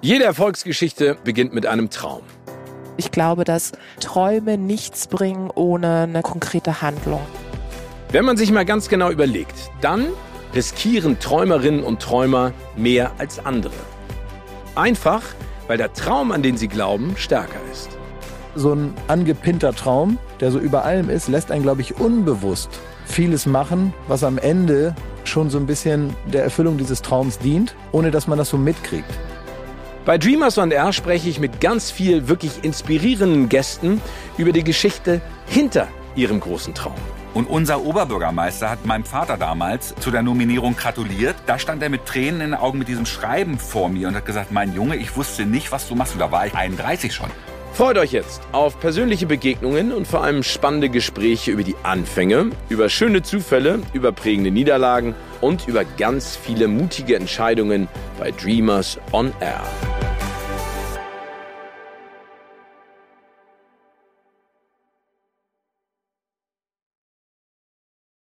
Jede Erfolgsgeschichte beginnt mit einem Traum. Ich glaube, dass Träume nichts bringen ohne eine konkrete Handlung. Wenn man sich mal ganz genau überlegt, dann riskieren Träumerinnen und Träumer mehr als andere. Einfach, weil der Traum, an den sie glauben, stärker ist. So ein angepinnter Traum, der so über allem ist, lässt einen, glaube ich, unbewusst vieles machen, was am Ende schon so ein bisschen der Erfüllung dieses Traums dient, ohne dass man das so mitkriegt. Bei Dreamers on Air spreche ich mit ganz viel wirklich inspirierenden Gästen über die Geschichte hinter ihrem großen Traum. Und unser Oberbürgermeister hat meinem Vater damals zu der Nominierung gratuliert. Da stand er mit Tränen in den Augen mit diesem Schreiben vor mir und hat gesagt, mein Junge, ich wusste nicht, was du machst. Und da war ich 31 schon. Freut euch jetzt auf persönliche Begegnungen und vor allem spannende Gespräche über die Anfänge, über schöne Zufälle, über prägende Niederlagen und über ganz viele mutige Entscheidungen bei Dreamers on Air.